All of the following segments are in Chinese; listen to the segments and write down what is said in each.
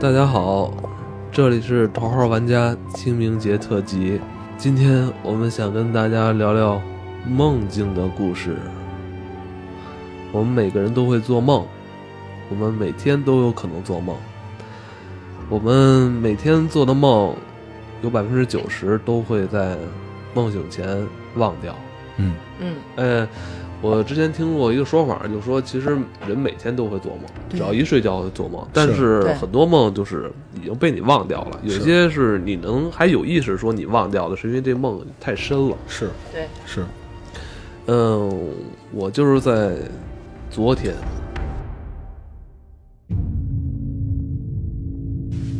大家好，这里是头号玩家清明节特辑。今天我们想跟大家聊聊梦境的故事。我们每个人都会做梦，我们每天都有可能做梦。我们每天做的梦，有百分之九十都会在梦醒前忘掉。嗯嗯，呃，我之前听过一个说法，就是说其实人每天都会做梦，只要一睡觉就做梦，但是很多梦就是已经被你忘掉了，有些是你能还有意识说你忘掉的，是因为这梦太深了。是。对，是，嗯，我就是在昨天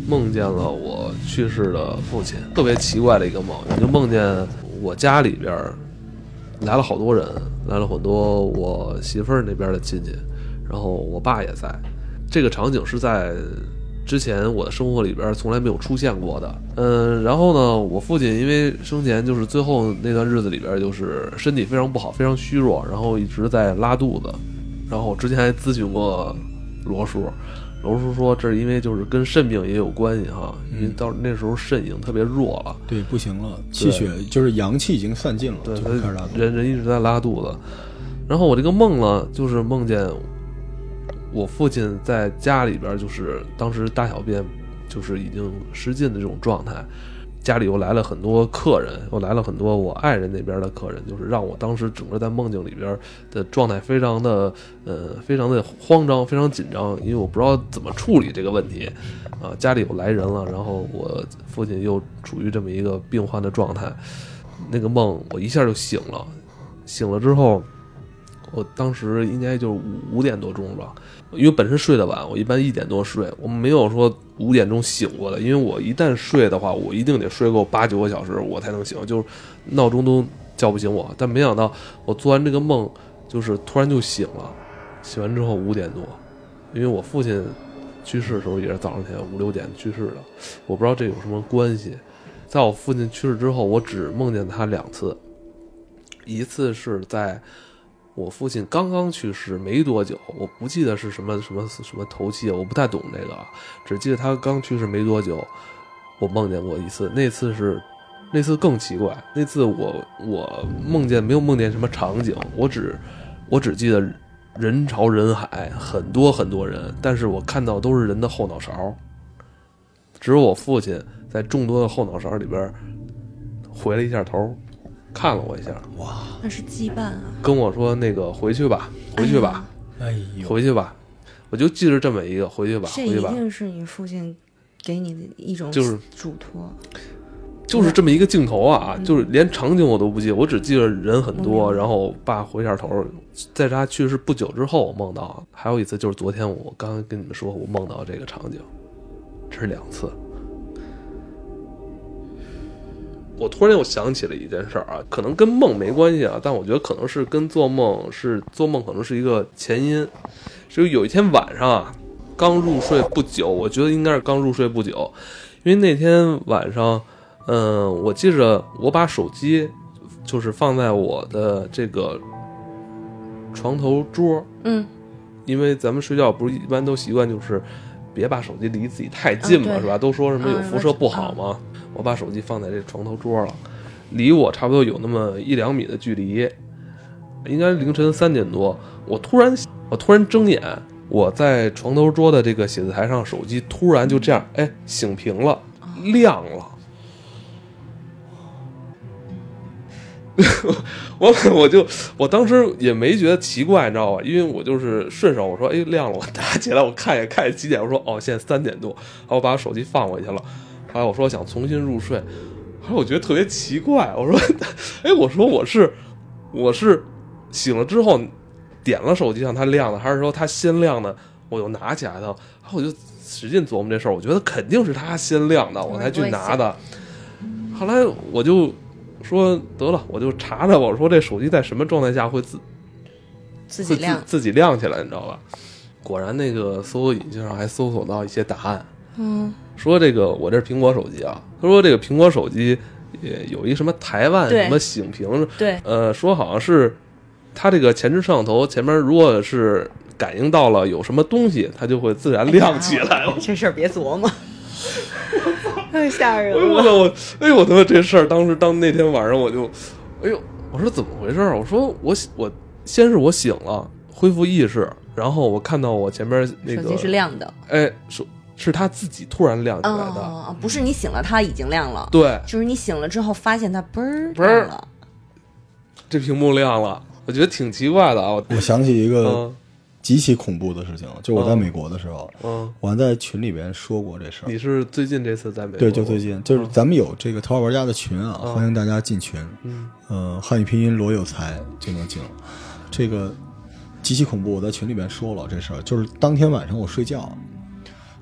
梦见了我去世的父亲，特别奇怪的一个梦，我就梦见我家里边儿来了好多人，来了很多我媳妇儿那边的亲戚，然后我爸也在。这个场景是在之前我的生活里边从来没有出现过的。嗯，然后呢，我父亲因为生前就是最后那段日子里边就是身体非常不好，非常虚弱，然后一直在拉肚子。然后我之前还咨询过罗叔，罗叔说这是因为就是跟肾病也有关系哈，因为到那时候肾已经特别弱了。对，不行了，气血就是阳气已经散尽了，对，就开始拉肚子。人人一直在拉肚子。然后我这个梦呢，就是梦见我父亲在家里边，就是当时大小便就是已经失禁的这种状态。家里又来了很多客人，又来了很多我爱人那边的客人，就是让我当时整个在梦境里边的状态非常的呃非常的慌张，非常紧张，因为我不知道怎么处理这个问题。啊，家里有来人了，然后我父亲又处于这么一个病患的状态，那个梦我一下就醒了，醒了之后，我当时应该就是五五点多钟吧，因为本身睡得晚，我一般一点多睡，我没有说五点钟醒过来，因为我一旦睡的话，我一定得睡够八九个小时，我才能醒，就是闹钟都叫不醒我。但没想到我做完这个梦，就是突然就醒了，醒完之后五点多，因为我父亲去世的时候也是早上起来五六点去世的，我不知道这有什么关系。在我父亲去世之后，我只梦见他两次，一次是在我父亲刚刚去世没多久，我不记得是什么什么什么头七，我不太懂这个，只记得他刚去世没多久，我梦见过一次，那次是那次更奇怪，那次我我梦见没有梦见什么场景，我只我只记得人潮人海，很多很多人，但是我看到都是人的后脑勺，只有我父亲在众多的后脑勺里边回了一下头，看了我一下，哇那是羁绊啊，跟我说那个回去吧，回去吧，哎呦，回去吧，我就记着这么一个回去吧，这一回去吧，一定是你父亲给你的一种就是嘱托。就是这么一个镜头啊，嗯。就是连场景我都不记得，我只记得人很多，然后我爸回下头，在他去世不久之后，我梦到，还有一次就是昨天我刚刚跟你们说，我梦到这个场景，这是两次。我突然又想起了一件事儿啊，可能跟梦没关系啊，但我觉得可能是跟做梦是做梦可能是一个前因，就有一天晚上啊，刚入睡不久，我觉得应该是刚入睡不久，因为那天晚上，嗯、我记着我把手机就是放在我的这个床头桌，嗯，因为咱们睡觉不是一般都习惯就是别把手机离自己太近嘛，啊是吧？都说什么有嗯辐射不好嘛。我把手机放在这床头桌了，离我差不多有那么一两米的距离，应该凌晨三点多，我突然我突然睁眼，我在床头桌的这个写字台上，手机突然就这样，哎，醒屏了，亮了。我我就我当时也没觉得奇怪，你知道吧？因为我就是顺手我说，哎，亮了，我拿起来我看一眼，看一眼几点？我说，哦，现在三点多。然后我把手机放回去了。后来我说想重新入睡，后来我觉得特别奇怪，我说，哎，我说我是我是醒了之后点了手机让它亮的，还是说它先亮的，我又拿起来的？然后我就使劲琢磨这事儿，我觉得肯定是它先亮的，我才去拿的。后来我就说得了，我就查查，我说这手机在什么状态下会自会自自己亮。自己亮起来，你知道吧？果然，那个搜索引擎上还搜索到一些答案，嗯，说这个我这是苹果手机啊，他说这个苹果手机也有一什么台湾什么醒屏，对，呃，说好像是它这个前置摄像头前面如果是感应到了有什么东西，它就会自然亮起来。哎这事儿别琢磨，太吓人哎呦我操！我哎呦我他妈这事儿，当时当那天晚上我就，哎呦，我说怎么回事儿？我说我我先是我醒了，恢复意识，然后我看到我前面那个手机是亮的，哎，是是他自己突然亮起来的，哦，不是你醒了，它已经亮了，对，就是你醒了之后发现它嘣儿嘣儿了，这屏幕亮了，我觉得挺奇怪的啊。我我想起一个嗯极其恐怖的事情，就我在嗯美国的时候，嗯，我还在群里边说过这事儿。你是最近这次在美国？对，就最近，就是咱们有这个头号玩家的群啊，嗯欢迎大家进群。嗯呃，汉语拼音罗有才就能进了。这个极其恐怖，我在群里边说了这事儿，就是当天晚上我睡觉，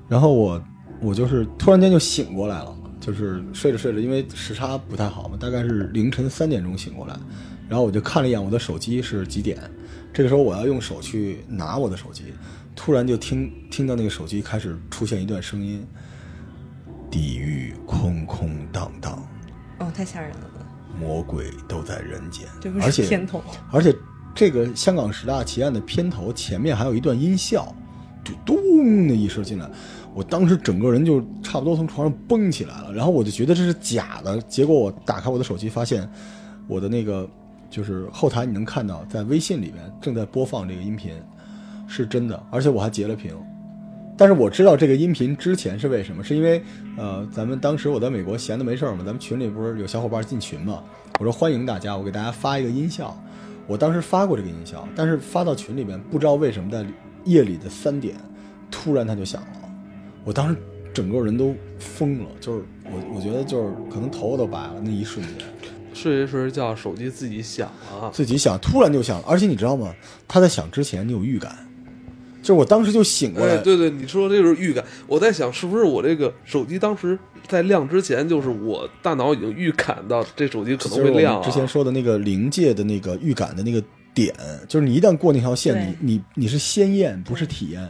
然后我我就是突然间就醒过来了，就是睡着睡着，因为时差不太好嘛，大概是凌晨三点钟醒过来，然后我就看了一眼我的手机是几点，这个时候我要用手去拿我的手机，突然就听听到那个手机开始出现一段声音，地狱空空荡荡。哦，太吓人了，魔鬼都在人间这不，而且是片头，而且这个香港十大奇案的片头前面还有一段音效，就咚的一声进来，我当时整个人就差不多从床上蹦起来了，然后我就觉得这是假的，结果我打开我的手机，发现我的那个就是后台你能看到，在微信里面正在播放这个音频，是真的，而且我还截了屏。但是我知道这个音频之前是为什么，是因为呃，咱们当时我在美国闲的没事儿嘛，咱们群里不是有小伙伴进群嘛，我说欢迎大家，我给大家发一个音效。我当时发过这个音效，但是发到群里面，不知道为什么在夜里的三点，突然它就响了，我当时整个人都疯了，就是我我觉得就是可能头发都白了那一瞬间，睡着睡着觉，手机自己响了。自己响，突然就响了，而且你知道吗？它在响之前你有预感，就是我当时就醒过来，哎，对对，你说这就是预感。我在想，是不是我这个手机当时在亮之前，就是我大脑已经预感到这手机可能会亮、啊。之前说的那个临界的那个预感的那个点，就是你一旦过那条线，你你你是鲜艳，不是体验。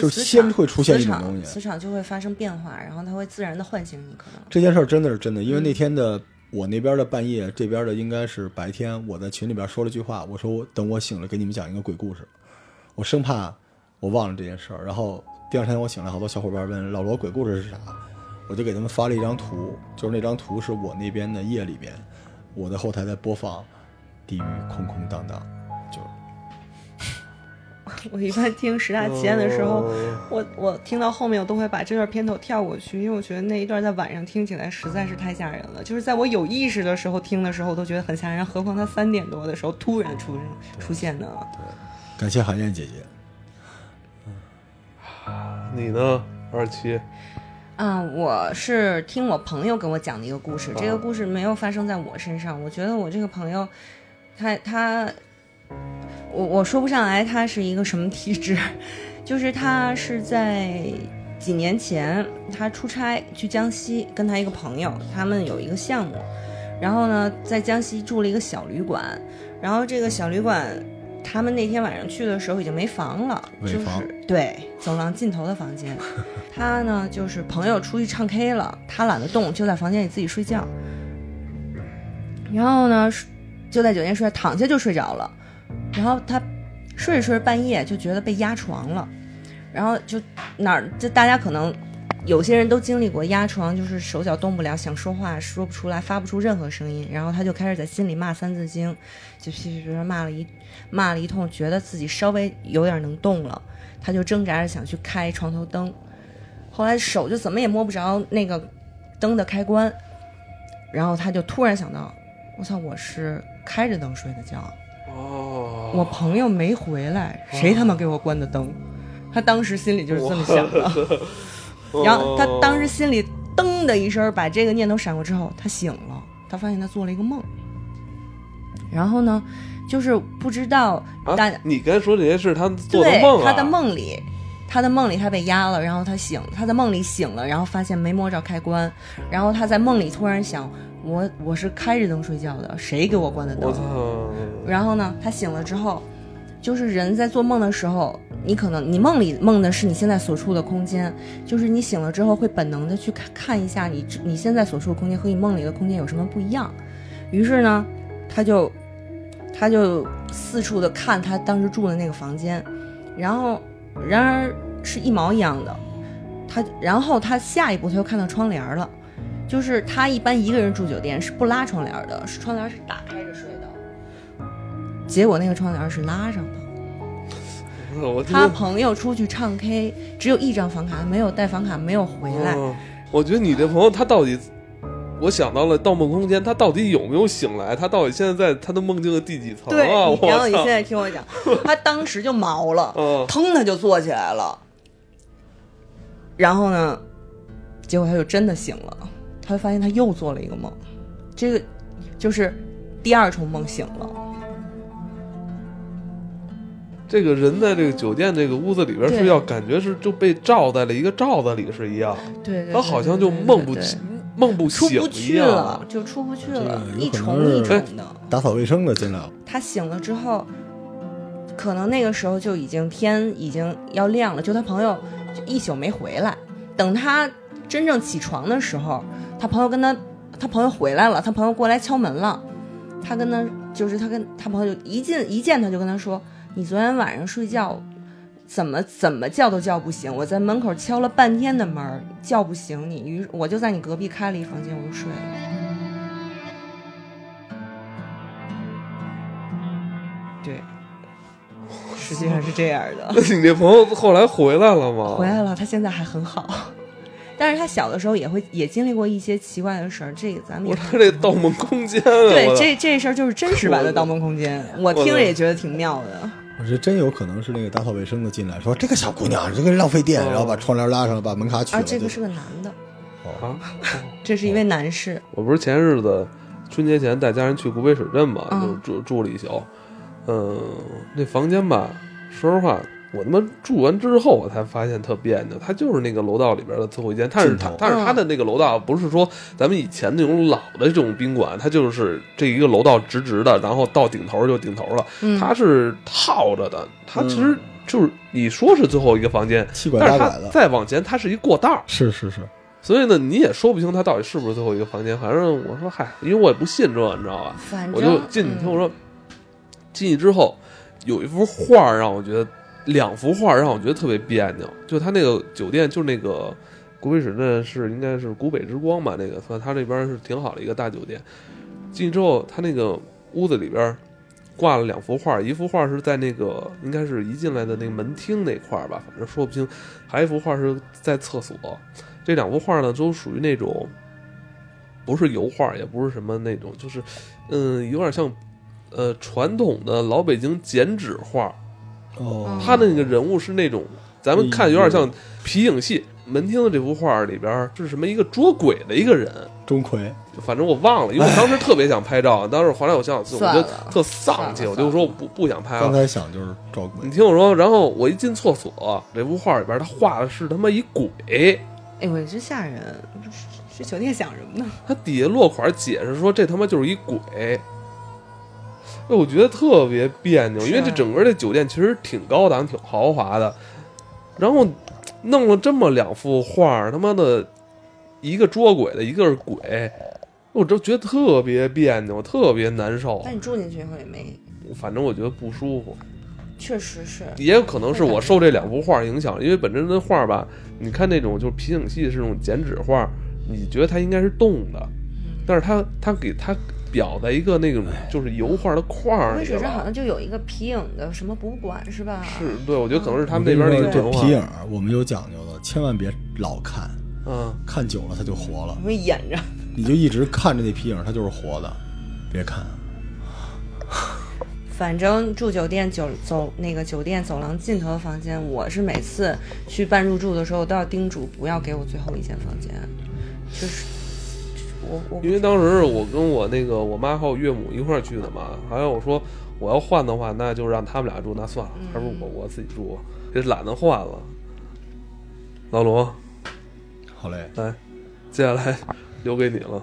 就是先会出现一种东西磁场就会发生变化，然后它会自然的唤醒你，可能这件事儿真的是真的，因嗯为那天的我那边的半夜，这边的应该是白天，我在群里边说了句话，我说我等我醒了给你们讲一个鬼故事，我生怕我忘了这件事儿。然后第二天我醒来，好多小伙伴问老罗鬼故事是啥，我就给他们发了一张图，就是那张图是我那边的夜里边，我的后台在播放，地狱空空荡荡，就是 我一般听十大奇案的时候，哦我我听到后面我都会把这段片头跳过去，因为我觉得那一段在晚上听起来实在是太吓人了。就是在我有意识的时候听的时候，我都觉得很吓人，何况他三点多的时候突然出出现的。感谢海燕姐姐。你呢，二七？啊，我是听我朋友跟我讲的一个故事，这个故事没有发生在我身上。我觉得我这个朋友，他他，我我说不上来他是一个什么体质，就是他是在几年前他出差去江西，跟他一个朋友，他们有一个项目，然后呢在江西住了一个小旅馆，然后这个小旅馆。他们那天晚上去的时候已经没房了，就是对走廊尽头的房间。他呢就是朋友出去唱 K 了，他懒得动，就在房间里自己睡觉。然后呢，就在酒店睡，躺下就睡着了。然后他睡着睡着半夜就觉得被压床了，然后就哪儿就大家可能有些人都经历过压床，就是手脚动不了，想说话说不出来，发不出任何声音，然后他就开始在心里骂三字经，就噼噼噼噼骂了一骂了一通，觉得自己稍微有点能动了，他就挣扎着想去开床头灯，后来手就怎么也摸不着那个灯的开关，然后他就突然想到，我操，我是开着灯睡的觉。哦，我朋友没回来，谁他妈给我关的灯？他当时心里就是这么想的。然后 他当时心里噔的一声把这个念头闪过之后，他醒了，他发现他做了一个梦。然后呢，就是不知道啊大，你刚才说这些事他做的对梦啊？他的梦里，他的梦里他被压了，然后他醒，他在梦里醒了，然后发现没摸着开关，然后他在梦里突然想，我我是开着灯睡觉的，谁给我关的灯！然后呢，他醒了之后，就是人在做梦的时候，你可能你梦里梦的是你现在所处的空间，就是你醒了之后会本能的去看看一下你你现在所处的空间和你梦里的空间有什么不一样。于是呢，他就他就四处的看他当时住的那个房间，然后然而是一毛一样的。他然后他下一步他又看到窗帘了，就是他一般一个人住酒店是不拉窗帘的，是窗帘是打开着睡的。结果那个窗帘是拉上的。他朋友出去唱 K，只有一张房卡，没有带房卡，没有回来。嗯我觉得你这朋友他到底，我想到了《盗梦空间》，他到底有没有醒来？他到底现在在他的梦境的第几层然后你现！在听我讲，他当时就毛了，嗯腾他就坐起来了。然后呢，结果他就真的醒了，他就发现他又做了一个梦，这个就是第二重梦醒了。这个人在这个酒店这个屋子里边睡觉感觉是就被罩在了一个罩子里是一样，对对他好像就梦不梦不醒一出不去样了，。就出不去了，一重一重的。打扫卫生的进来了，他醒了之后，可能那个时候就已经天已经要亮了，就他朋友就一宿没回来。等他真正起床的时候，他朋友跟他他朋友回来了，他朋友过来敲门了。他跟他就是他跟他朋友就一进一见他就跟他说：“你昨天晚上睡觉怎么怎么叫都叫不醒，我在门口敲了半天的门叫不醒你，于是我就在你隔壁开了一房间，我就睡了。”对，实际上是这样的。那 你那朋友后来回来了吗？回来了，他现在还很好，但是他小的时候也会也经历过一些奇怪的事儿，这个咱们也我说这《盗梦空间》啊，对这这事儿就是真实版的《盗梦空间》，我听着也觉得挺妙的。我觉得真有可能是那个打扫卫生的进来说这个小姑娘这个浪费电，哦然后把窗帘拉上，把门卡取啊，了。这个是个男的，啊，这是一位男士，我不是前日子春节前带家人去古北水镇嘛，嗯就住住了一宿。嗯，那房间吧，说实话，我他妈住完之后，我才发现特别扭。它就是那个楼道里边的最后一间，但是它但是它的那个楼道不是说咱们以前那种老的这种宾馆，它就是这一个楼道直直的，然后到顶头就顶头了。嗯，它是套着的，它其实就是你说是最后一个房间，但是它再往前它是一过道。是是是，所以呢，你也说不清它到底是不是最后一个房间。反正我说嗨，因为我也不信这，你知道吧？反正我就进去，嗯听我说，进去之后有一幅画让我觉得，两幅画让我觉得特别别扭。就他那个酒店，就那个古北水镇是应该是古北之光吧，那个算他这边是挺好的一个大酒店。进去之后，他那个屋子里边挂了两幅画，一幅画是在那个应该是一进来的那个门厅那块儿吧，反正说不清。还一幅画是在厕所。这两幅画呢，都属于那种不是油画，也不是什么那种，就是嗯，有点像呃传统的老北京剪纸画。哦，他的那个人物是那种咱们看有点像皮影戏。门厅的这幅画里边是什么一个捉鬼的一个人，钟馗，反正我忘了，因为我当时 特别想拍照，当时后来我想想，我就算了特丧气，我就说我不不想拍了刚。才想就是招鬼你，听我说，然后我一进厕所，这幅画里边他画的是他妈一鬼，哎呦，这吓人！这酒店想什么呢？他底下落款解释说这他妈就是一鬼。哎，我觉得特别别扭，因为这整个这酒店其实挺高档、挺豪华的，然后弄了这么两幅画，他妈的，一个捉鬼的，一个是鬼，我就觉得特别别扭，特别难受。但你住进去以后也没，反正我觉得不舒服，确实是。也有可能是我受这两幅画影响，因为本身那画吧，你看那种就是皮影戏是那种剪纸画，你觉得它应该是动的，但是它它给它裱在一个那种就是油画的框儿里水镇好。像就有一个皮影的什么博物馆是吧？是对，我觉得可能是他们那边那个这皮。影我们有讲究的，千万别老看，嗯，看久了它就活了，会演着。你就一直看着那皮影，它就是活的，别看。反正住酒店酒走那个酒店走廊尽头的房间，我是每次去办入住的时候都要叮嘱不要给我最后一间房间，就是我我因为当时我跟我那个我妈还有岳母一块儿去的嘛，还有我说我要换的话，那就让他们俩住，那算了，还不如我我自己住，也懒得换了。老罗，好嘞，来，接下来留给你了。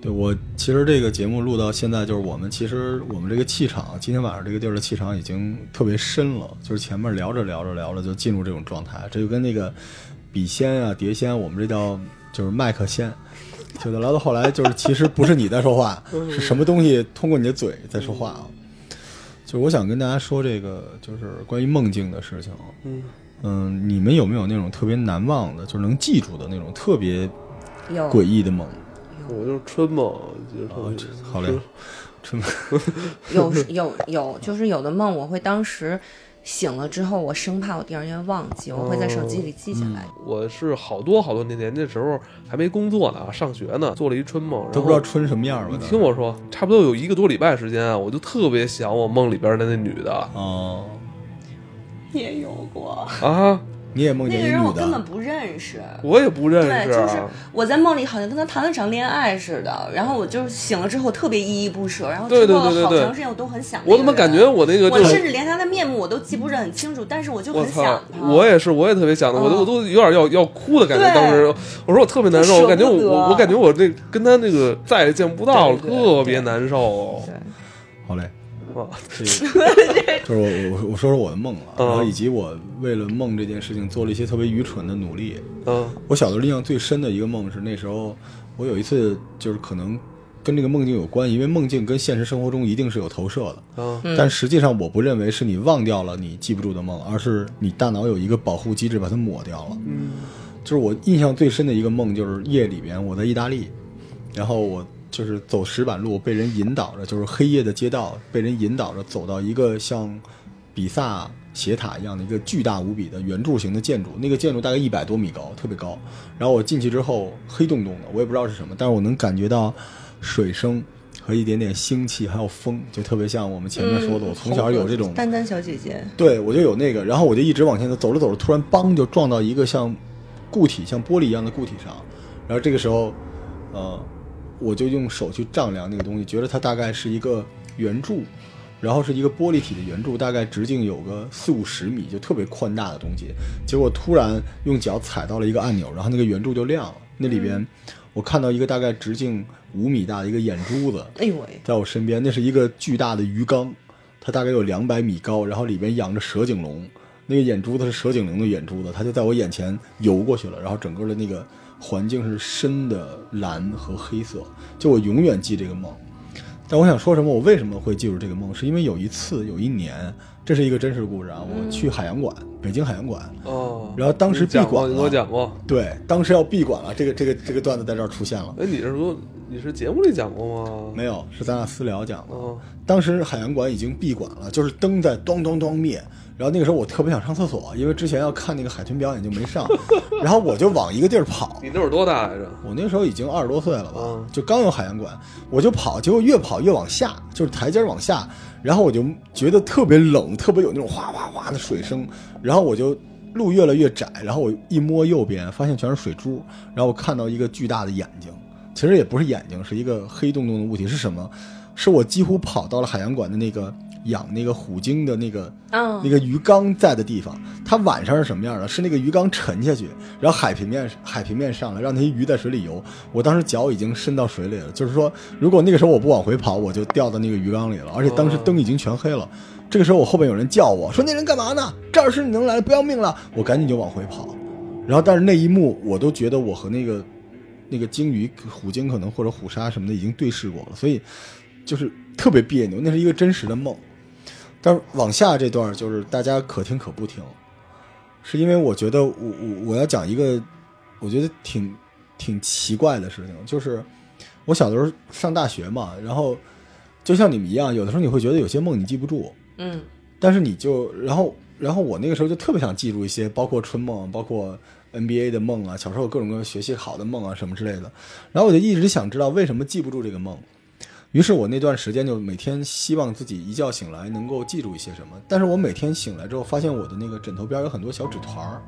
对我其实这个节目录到现在，就是我们其实我们这个气场，今天晚上这个地儿的气场已经特别深了，就是前面聊着聊着聊着就进入这种状态，这就跟那个笔仙啊、碟仙，我们这叫就是麦克仙，就聊到后来就是其实不是你在说话，是什么东西通过你的嘴在说话啊？就是我想跟大家说这个，就是关于梦境的事情。嗯嗯，你们有没有那种特别难忘的，就是能记住的那种特别诡异的梦？我就是春梦，就是特别好嘞春梦有有有，就是有的梦，我会当时醒了之后，我生怕我第二天忘记，我会在手机里记下来。我是好多好多年前那时候还没工作呢，上学呢，做了一春梦，都不知道春什么样了？你听我说，差不多有一个多礼拜时间啊，我就特别想我梦里边的那女的哦，也有过，啊，你也梦那见那个人我根本，不认识。我也不认，识，对就是我在梦里好像跟他谈了场恋爱似的，然后我就是醒了之后特别依依不舍，然后对之后对对对对好长时间我都很想。我怎么感觉？我那个我就是甚至连他的面目我都记不是很清楚，但是我就很想！他。我也是，我也特别想他，我都嗯我都有点要要哭的感觉。当时我说我特别难受，我感觉我我我感觉我这跟他那个再也见不到了，特别难受。对，好嘞。啊这个就是我我我说说我的梦啊，嗯然后以及我为了梦这件事情做了一些特别愚蠢的努力。嗯我小的时候印象最深的一个梦是那时候我有一次就是可能跟这个梦境有关，因为梦境跟现实生活中一定是有投射的。啊嗯但实际上我不认为是你忘掉了你记不住的梦，而是你大脑有一个保护机制把它抹掉了。嗯就是我印象最深的一个梦，就是夜里边我在意大利，然后我就是走石板路，被人引导着，就是黑夜的街道，被人引导着走到一个像比萨斜塔一样的一个巨大无比的圆柱形的建筑，那个建筑大概一百多米高，特别高。然后我进去之后，黑洞洞的，我也不知道是什么，但是我能感觉到水声和一点点腥气，还有风，就特别像我们前面说的，我从小有这种丹丹小姐姐，对，我就有那个，然后我就一直往前走，走着走着，突然梆就撞到一个像固体、像玻璃一样的固体上，然后这个时候，呃，我就用手去丈量那个东西，觉得它大概是一个圆柱，然后是一个玻璃体的圆柱，大概直径有个四五十米，就特别宽大的东西。结果突然用脚踩到了一个按钮，然后那个圆柱就亮了，那里边我看到一个大概直径五米大的一个眼珠子，哎呦喂，在我身边，那是一个巨大的鱼缸，它大概有两百米高，然后里边养着蛇颈龙，那个眼珠子是蛇颈龙的眼珠子，它就在我眼前游过去了，然后整个的那个环境是深的蓝和黑色，就我永远记这个梦。但我想说什么？我为什么会记住这个梦？是因为有一次，有一年，这是一个真实故事啊，我去海洋馆，北京海洋馆，哦，然后当时闭馆我了讲过。对，当时要闭馆了，这个这个这个段子在这儿出现了。哎，你是说你是节目里讲过吗？没有，是咱俩私聊讲的。哦当时海洋馆已经闭馆了，就是灯在咚咚咚灭。然后那个时候我特别想上厕所，因为之前要看那个海豚表演就没上，然后我就往一个地儿跑。你那会儿多大来着？我那时候已经二十多岁了吧嗯，就刚有海洋馆，我就跑，结果越跑越往下，就是台阶往下，然后我就觉得特别冷，特别有那种哗哗哗的水声，然后我就路越来越窄，然后我一摸右边，发现全是水珠，然后我看到一个巨大的眼睛，其实也不是眼睛，是一个黑洞洞的物体，是什么？是我几乎跑到了海洋馆的那个养那个虎鲸的那个嗯那个鱼缸在的地方，它晚上是什么样的？是那个鱼缸沉下去，然后海平面海平面上来，让那些鱼在水里游。我当时脚已经伸到水里了，就是说，如果那个时候我不往回跑，我就掉到那个鱼缸里了。而且当时灯已经全黑了，这个时候我后边有人叫我说：“那人干嘛呢？这儿是你能来，不要命了！”我赶紧就往回跑。然后，但是那一幕，我都觉得我和那个那个鲸鱼、虎鲸可能或者虎鲨什么的已经对视过了，所以就是特别别扭。那是一个真实的梦。但是往下这段就是大家可听可不听，是因为我觉得我我我要讲一个我觉得挺挺奇怪的事情，就是我小的时候上大学嘛，然后就像你们一样，有的时候你会觉得有些梦你记不住，嗯但是你就然后然后我那个时候就特别想记住一些，包括春梦，包括 NBA 的梦啊，小时候各种各样学习好的梦啊什么之类的。然后我就一直想知道为什么记不住这个梦，于是我那段时间就每天希望自己一觉醒来能够记住一些什么。但是我每天醒来之后，发现我的那个枕头边有很多小纸团儿，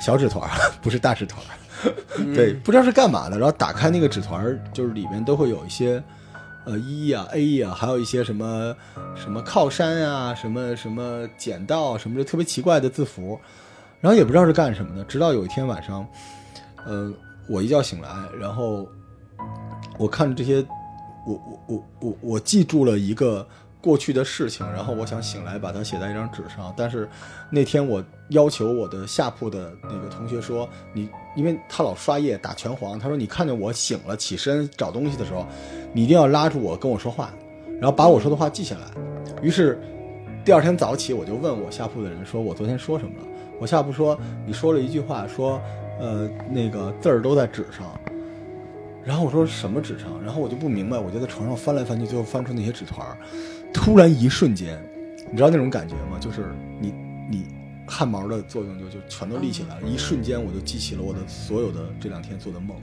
小纸团儿 不是大纸团儿，对，不知道是干嘛的。然后打开那个纸团儿，就是里面都会有一些。呃，E 呀、A 呀、还有一些什么什么靠山呀、什么什么剪刀啊什么的特别奇怪的字符，然后也不知道是干什么的。直到有一天晚上，呃，我一觉醒来，然后我看着这些，我我我我我记住了一个过去的事情，然后我想醒来把它写在一张纸上，但是那天我要求我的下铺的那个同学说，你因为他老刷夜打拳皇，他说你看见我醒了起身找东西的时候，你一定要拉住我跟我说话，然后把我说的话记下来。于是第二天早起，我就问我下铺的人说：“我昨天说什么了？”我下铺说：“你说了一句话，说呃那个字儿都在纸上。”然后我说什么纸上？然后我就不明白，我就在床上翻来翻去，最后翻出那些纸团儿。突然一瞬间，你知道那种感觉吗？就是你你汗毛的作用就就全都立起来了，一瞬间我就记起了我的所有的这两天做的梦。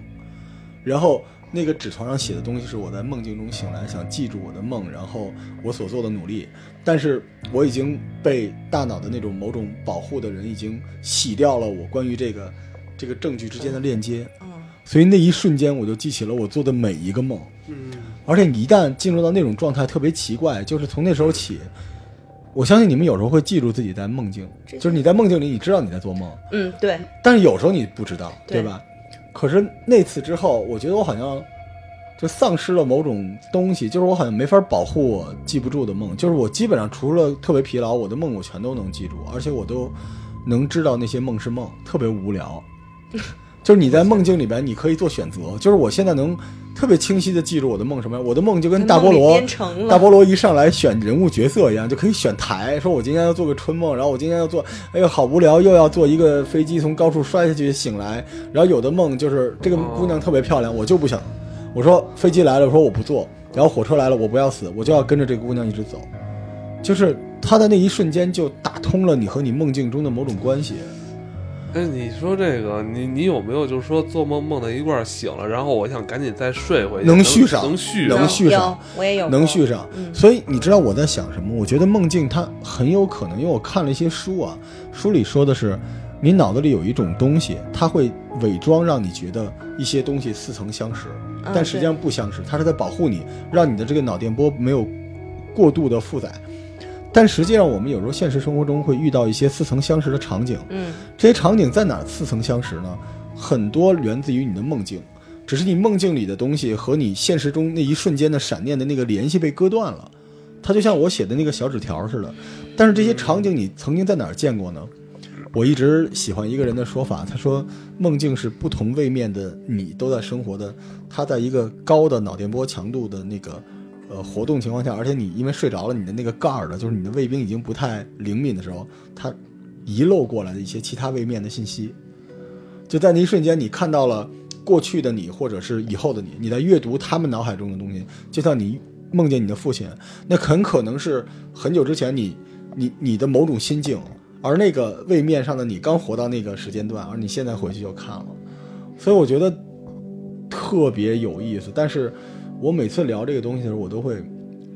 然后那个纸团上写的东西是我在梦境中醒来，想记住我的梦，然后我所做的努力。但是我已经被大脑的那种某种保护的人已经洗掉了我关于这个这个证据之间的链接。嗯所以那一瞬间，我就记起了我做的每一个梦。嗯，而且你一旦进入到那种状态，特别奇怪，就是从那时候起，我相信你们有时候会记住自己在梦境，就是你在梦境里，你知道你在做梦，嗯，对，但是有时候你不知道，对对吧？可是那次之后，我觉得我好像就丧失了某种东西，就是我好像没法保护我记不住的梦，就是我基本上除了特别疲劳，我的梦我全都能记住，而且我都能知道那些梦是梦，特别无聊。就是你在梦境里边，你可以做选择。就是我现在能特别清晰的记住我的梦什么样，我的梦就跟大菠萝大菠萝一上来选人物角色一样，就可以选台，说我今天要做个春梦，然后我今天要做，哎呦好无聊，又要做一个飞机从高处摔下去醒来，然后有的梦就是这个姑娘特别漂亮，我就不想，我说飞机来了，我说我不坐，然后火车来了，我不要死，我就要跟着这个姑娘一直走，就是她的那一瞬间就打通了你和你梦境中的某种关系。哎，你说这个，你你有没有就是说做梦梦到一块儿醒了，然后我想赶紧再睡回去，能能续上能续能上续上，我也有能续上。嗯所以你知道我在想什么？我觉得梦境它很有可能，因为我看了一些书啊，书里说的是，你脑子里有一种东西，它会伪装让你觉得一些东西似曾相识，嗯但实际上不相识，它是在保护你，让你的这个脑电波没有过度的负载。但实际上，我们有时候现实生活中会遇到一些似曾相识的场景，嗯这些场景在哪儿似曾相识呢？很多源自于你的梦境，只是你梦境里的东西和你现实中那一瞬间的闪念的那个联系被割断了。它就像我写的那个小纸条似的。但是这些场景你曾经在哪儿见过呢？我一直喜欢一个人的说法，他说梦境是不同位面的你都在生活的，他在一个高的脑电波强度的那个呃活动情况下，而且你因为睡着了，你的那个盖儿的，就是你的卫兵已经不太灵敏的时候，它遗漏过来的一些其他位面的信息，就在那一瞬间，你看到了过去的你，或者是以后的你，你在阅读他们脑海中的东西，就像你梦见你的父亲，那很可能是很久之前你你你的某种心境，而那个位面上的你刚活到那个时间段，而你现在回去就看了，所以我觉得特别有意思。但是我每次聊这个东西的时候，我都会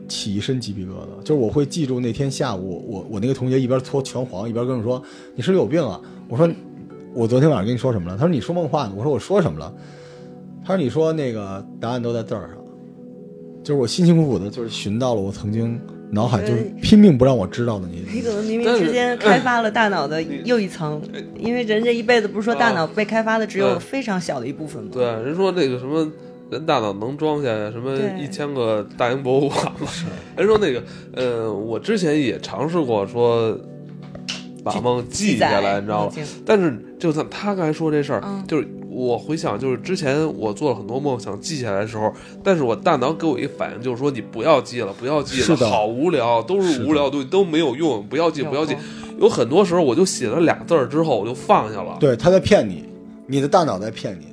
起一身鸡皮疙瘩，就是我会记住那天下午，我我那个同学一边搓拳皇一边跟我说：“你是不是有病啊？”我说：“我昨天晚上跟你说什么了？”他说：“你说梦话呢。”我说：“我说什么了？”他说：“你说那个答案都在字儿上。”就是我辛辛苦苦的，就是寻到了我曾经脑海就是拼命不让我知道的那些。你可能冥但是冥之间开发了大脑的又一层，因为人这一辈子不是说大脑被开发的只有非常小的一部分吗？对，人说那个什么，人大脑能装下什么对一千个大英博物馆吗？人 说那个，呃，我之前也尝试过说把梦记下来，你知道吗但是就像他刚才说这事儿，嗯就是我回想，就是之前我做了很多梦想记下来的时候，但是我大脑给我一反应，就是说你不要记了，不要记了，是的好无聊，都是无聊的东西，都没有用，不要记，不要记。有很多时候我就写了俩字儿之后，我就放下了。对，他在骗你，你的大脑在骗你，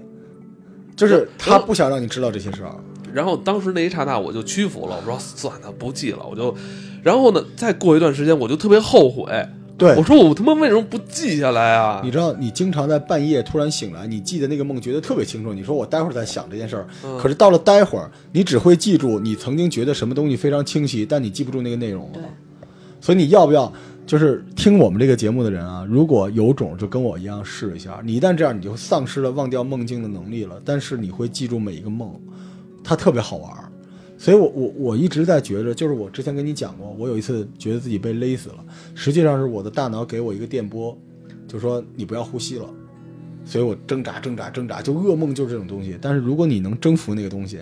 就是他不想让你知道这些事儿。然后当时那一刹那我就屈服了，我说算了，不记了，我就，然后呢，再过一段时间我就特别后悔，对我，说我他妈为什么不记下来啊？你知道，你经常在半夜突然醒来，你记得那个梦觉得特别清楚。你说我待会儿再想这件事儿，嗯可是到了待会儿，你只会记住你曾经觉得什么东西非常清晰，但你记不住那个内容了。所以你要不要就是听我们这个节目的人啊？如果有种，就跟我一样试一下。你一旦这样，你就丧失了忘掉梦境的能力了。但是你会记住每一个梦，它特别好玩。所以我我我一直在觉着，就是我之前跟你讲过，我有一次觉得自己被勒死了，实际上是我的大脑给我一个电波，就说你不要呼吸了。所以我挣扎挣扎挣扎，就噩梦就是这种东西。但是如果你能征服那个东西，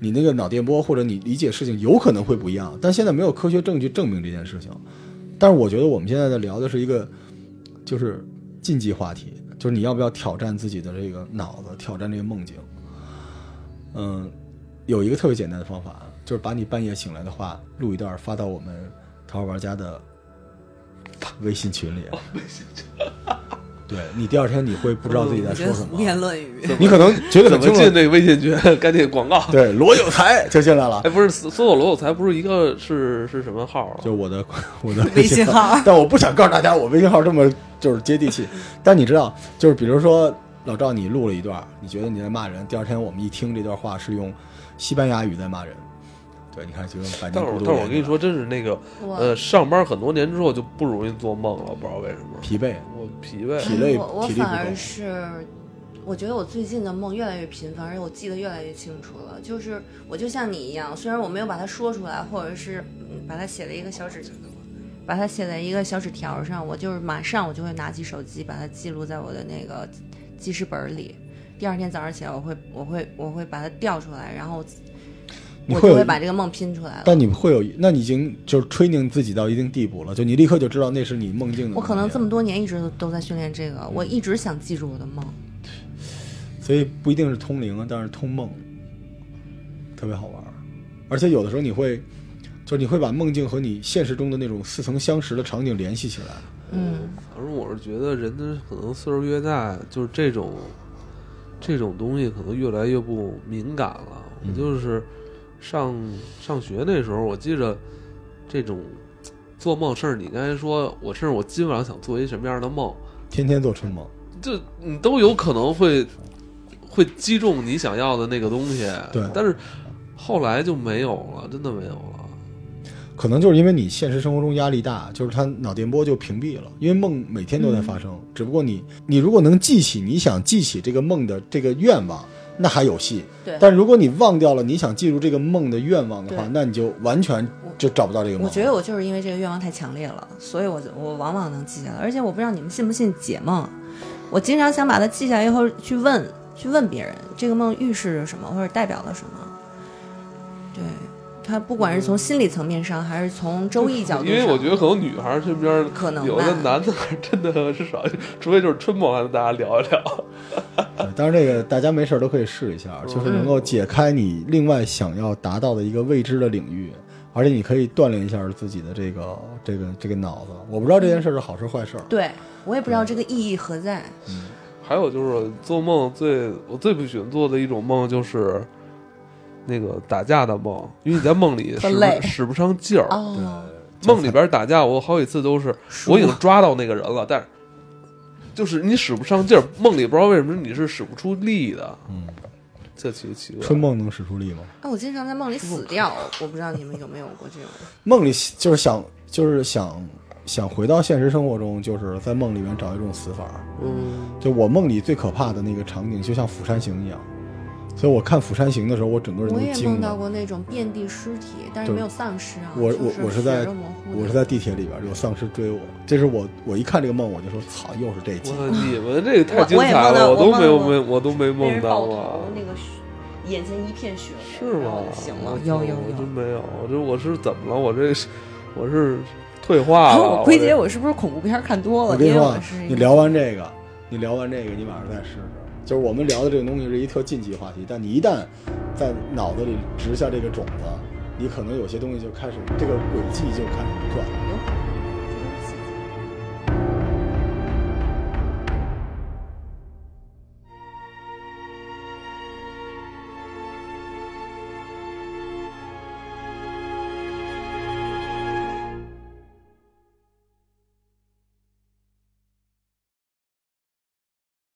你那个脑电波或者你理解事情有可能会不一样，但现在没有科学证据证明这件事情。但是我觉得我们现在在聊的是一个就是禁忌话题，就是你要不要挑战自己的这个脑子，挑战这个梦境。嗯，有一个特别简单的方法，就是把你半夜醒来的话录一段发到我们桃花玩家的微信群里。对你第二天你会不知道自己在说什么，言论语。你可能觉得怎么。进这个微信群？赶紧广告。对，罗有才就进来了哎，，不是搜搜索罗有才，不是一个是是什么号啊？就我的我的微信号 但我不想告诉大家我微信号这么就是接地气。但你知道，就是比如说老赵，你录了一段，你觉得你在骂人，第二天我们一听这段话是用西班牙语在骂人，对，你看就跟百年但是但是我跟你说，真是那个呃，上班很多年之后就不容易做梦了，不知道为什么。疲惫，我疲惫，体累我我体力不反而是，我觉得我最近的梦越来越频繁，而且我记得越来越清楚了。就是我就像你一样，虽然我没有把它说出来，或者是嗯把它写在一个小纸，把它写在一个小纸条上，我就是马上我就会拿起手机把它记录在我的那个记事本里。第二天早上起来，我会我会我会把它调出来，然后你会有会把这个梦拼出来了。但你会有，那你已经就是 training 自己到一定地步了，就你立刻就知道那是你梦境的。我可能这么，多年一直都都在训练这个，我一直想记住我的梦。所以不一定是通灵，但是通梦特别好玩儿，而且有的时候你会，就是你会把梦境和你现实中的那种似曾相识的场景联系起来。嗯，反正我是觉得人的可能岁数越大，就是这种这种东西可能越来越不敏感了。我就是上上学那时候，我记着这种做梦，甚至你刚才说，我甚至我今晚上想做一什么样的梦，天天做春梦，就你都有可能会会击中你想要的那个东西。对但是后来就没有了，真的没有了。可能就是因为你现实生活中压力大，就是他脑电波就屏蔽了，因为梦每天都在发生，只不过你你如果能记起你想记起这个梦的这个愿望，那还有戏。对。但如果你忘掉了你想记住这个梦的愿望的话，那你就完全就找不到这个梦。我觉得我就是因为这个愿望太强烈了，所以我就我往往能记下来。而且我不知道你们信不信解梦，我经常想把它记下来以后去问去问别人，这个梦预示着什么或者代表了什么。对，它不管是从心理层面上，还是从周易角度上，因为我觉得可能女孩儿身边可能有的男的真的是少，除非就是春梦，还能大家聊一聊。对当然，这个大家没事儿都可以试一下，就是能够解开你另外想要达到的一个未知的领域，而且你可以锻炼一下自己的这个这个这个脑子。我不知道这件事是好事坏事。对我也不知道这个意义何在。还有就是做梦最我最不喜欢做的一种梦就是那个打架的梦，因为你在梦里使不使不上劲儿。哦，梦里边打架，我好几次都是我已经抓到那个人了，但是就是你使不上劲儿，梦里不知道为什么你是使不出力的，嗯，这奇奇怪。春梦能使出力吗？啊，我经常在梦里死掉，我不知道你们有没有过这种。梦里就是想就是想想回到现实生活中，就是在梦里面找一种死法。嗯，就我梦里最可怕的那个场景，就像《釜山行》一样。所以我看《釜山行》的时候，我整个人我也都惊了。梦到过那种遍地尸体，但是没有丧尸啊。我我我是在我是在地铁里边有丧尸追我，这是我我一看这个梦我就说操，又是这集。哇，你们这个太精我我也彩了，我都没有没我都没梦到啊，，那个眼前一片血，是吗然后？就醒了我，有有我真。没有，我这我是怎么了？我这是我是退化了。我归结我是不是恐怖片看多了？我跟你说你聊完这个，你聊完这个，你晚上再试试。就是我们聊的这个东西是一特禁忌话题，但你一旦在脑子里植下这个种子，你可能有些东西就开始这个轨迹就开始转。有可能